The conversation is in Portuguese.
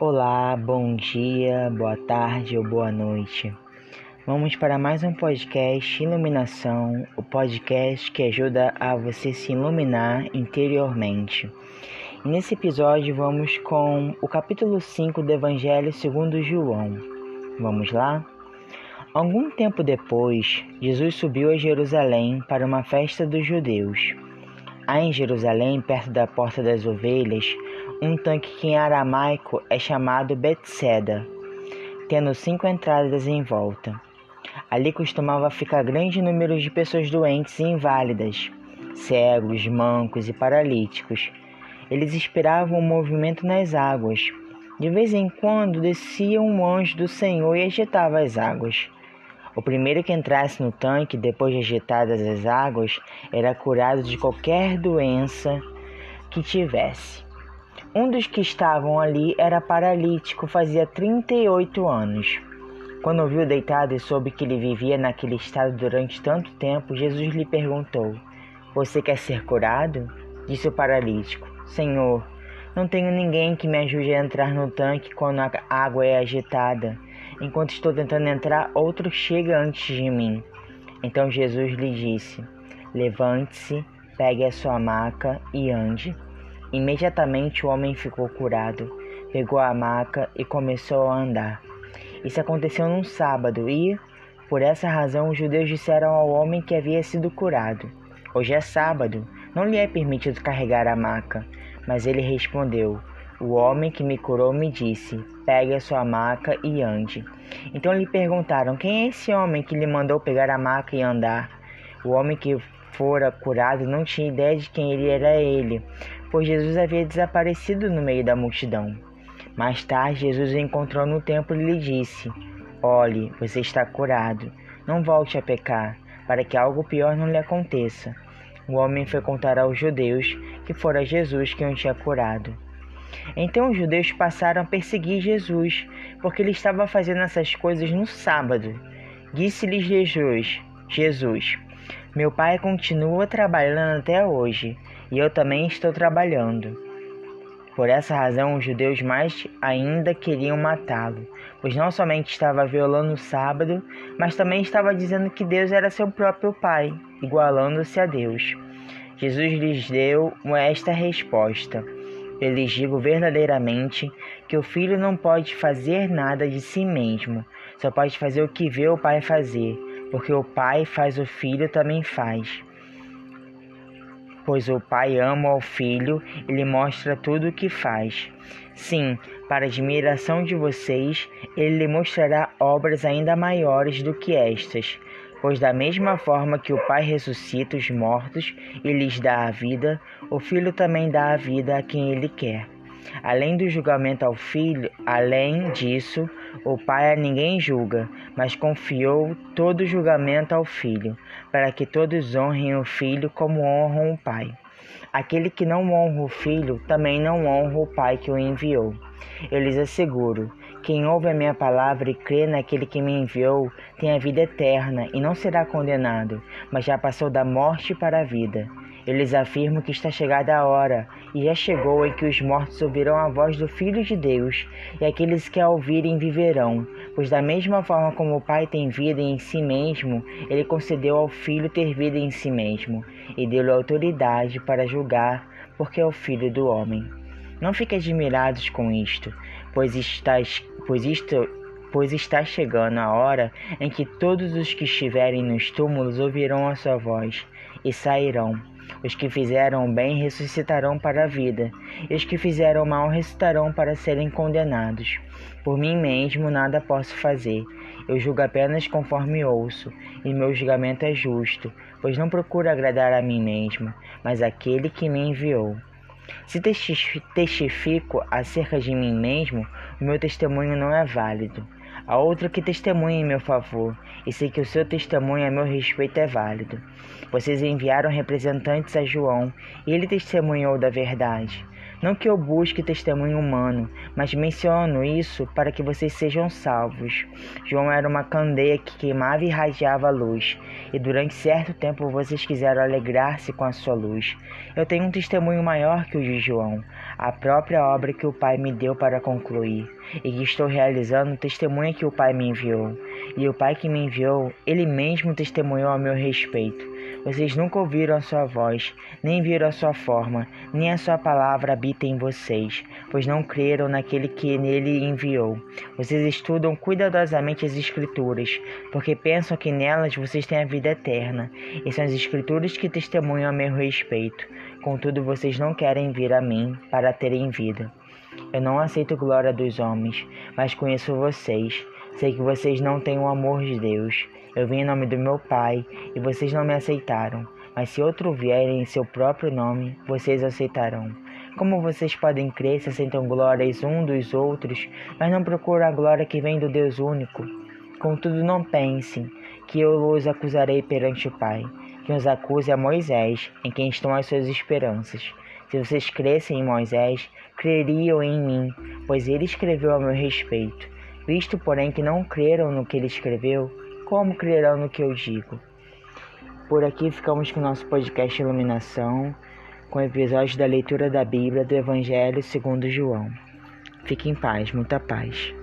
Olá, bom dia, boa tarde ou boa noite. Vamos para mais um podcast Iluminação, o podcast que ajuda a você se iluminar interiormente. E nesse episódio vamos com o capítulo 5 do Evangelho segundo João. Vamos lá? Algum tempo depois, Jesus subiu a Jerusalém para uma festa dos judeus. Há em Jerusalém, perto da Porta das Ovelhas, um tanque que em aramaico é chamado Betseda, tendo cinco entradas em volta. Ali costumava ficar grande número de pessoas doentes e inválidas, cegos, mancos e paralíticos. Eles esperavam o movimento nas águas. De vez em quando descia um anjo do Senhor e agitava as águas. O primeiro que entrasse no tanque, depois de agitadas as águas, era curado de qualquer doença que tivesse. Um dos que estavam ali era paralítico, fazia 38 anos. Quando ouviu deitado e soube que ele vivia naquele estado durante tanto tempo, Jesus lhe perguntou: Você quer ser curado? Disse o paralítico: Senhor, não tenho ninguém que me ajude a entrar no tanque quando a água é agitada. Enquanto estou tentando entrar, outro chega antes de mim. Então Jesus lhe disse: Levante-se, pegue a sua maca e ande. Imediatamente o homem ficou curado, pegou a maca e começou a andar. Isso aconteceu num sábado e, por essa razão, os judeus disseram ao homem que havia sido curado: Hoje é sábado, não lhe é permitido carregar a maca. Mas ele respondeu: O homem que me curou me disse: Pegue a sua maca e ande. Então lhe perguntaram: Quem é esse homem que lhe mandou pegar a maca e andar? O homem que fora curado não tinha ideia de quem ele era ele, pois Jesus havia desaparecido no meio da multidão. Mais tarde, Jesus o encontrou no templo e lhe disse: Olhe, você está curado. Não volte a pecar, para que algo pior não lhe aconteça. O homem foi contar aos judeus que fora Jesus quem o tinha curado. Então os judeus passaram a perseguir Jesus, porque ele estava fazendo essas coisas no sábado. Disse-lhes Jesus: Jesus, meu pai continua trabalhando até hoje, e eu também estou trabalhando. Por essa razão, os judeus mais ainda queriam matá-lo, pois não somente estava violando o sábado, mas também estava dizendo que Deus era seu próprio Pai, igualando-se a Deus. Jesus lhes deu esta resposta: Eu lhes digo verdadeiramente que o filho não pode fazer nada de si mesmo, só pode fazer o que vê o Pai fazer, porque o Pai faz o filho também faz pois o Pai ama ao Filho e lhe mostra tudo o que faz. Sim, para admiração de vocês, ele lhe mostrará obras ainda maiores do que estas, pois da mesma forma que o Pai ressuscita os mortos e lhes dá a vida, o Filho também dá a vida a quem ele quer. Além do julgamento ao filho, além disso, o pai a ninguém julga, mas confiou todo o julgamento ao filho, para que todos honrem o filho como honram o pai. Aquele que não honra o filho também não honra o pai que o enviou. Eu lhes asseguro: quem ouve a minha palavra e crê naquele que me enviou tem a vida eterna e não será condenado, mas já passou da morte para a vida. Eu lhes afirmo que está chegada a hora, e já chegou em que os mortos ouvirão a voz do Filho de Deus, e aqueles que a ouvirem viverão. Pois, da mesma forma como o Pai tem vida em si mesmo, ele concedeu ao Filho ter vida em si mesmo, e deu-lhe autoridade para julgar, porque é o Filho do homem. Não fiquem admirados com isto, pois, estás, pois isto pois está chegando a hora em que todos os que estiverem nos túmulos ouvirão a sua voz e sairão. Os que fizeram bem ressuscitarão para a vida, e os que fizeram mal ressuscitarão para serem condenados. Por mim mesmo nada posso fazer. Eu julgo apenas conforme ouço, e meu julgamento é justo, pois não procuro agradar a mim mesmo, mas aquele que me enviou. Se testifico acerca de mim mesmo, o meu testemunho não é válido. Há outro que testemunha em meu favor, e sei que o seu testemunho a meu respeito é válido. Vocês enviaram representantes a João, e ele testemunhou da verdade. Não que eu busque testemunho humano, mas menciono isso para que vocês sejam salvos. João era uma candeia que queimava e irradiava luz, e durante certo tempo vocês quiseram alegrar-se com a sua luz. Eu tenho um testemunho maior que o de João, a própria obra que o Pai me deu para concluir, e que estou realizando testemunha que o Pai me enviou. E o Pai que me enviou, ele mesmo testemunhou a meu respeito. Vocês nunca ouviram a sua voz, nem viram a sua forma, nem a sua palavra habita em vocês, pois não creram naquele que nele enviou. Vocês estudam cuidadosamente as Escrituras, porque pensam que nelas vocês têm a vida eterna, e são as Escrituras que testemunham a meu respeito. Contudo, vocês não querem vir a mim para terem vida. Eu não aceito glória dos homens, mas conheço vocês. Sei que vocês não têm o amor de Deus. Eu vim em nome do meu Pai e vocês não me aceitaram. Mas se outro vier em seu próprio nome, vocês aceitarão. Como vocês podem crer se aceitam glórias um dos outros, mas não procuram a glória que vem do Deus único? Contudo, não pensem que eu os acusarei perante o Pai. Quem os acusa é Moisés, em quem estão as suas esperanças. Se vocês crescem em Moisés, creriam em mim, pois ele escreveu a meu respeito. Visto, porém, que não creram no que ele escreveu, como crerão no que eu digo? Por aqui ficamos com o nosso podcast Iluminação, com episódios da leitura da Bíblia do Evangelho segundo João. Fique em paz, muita paz.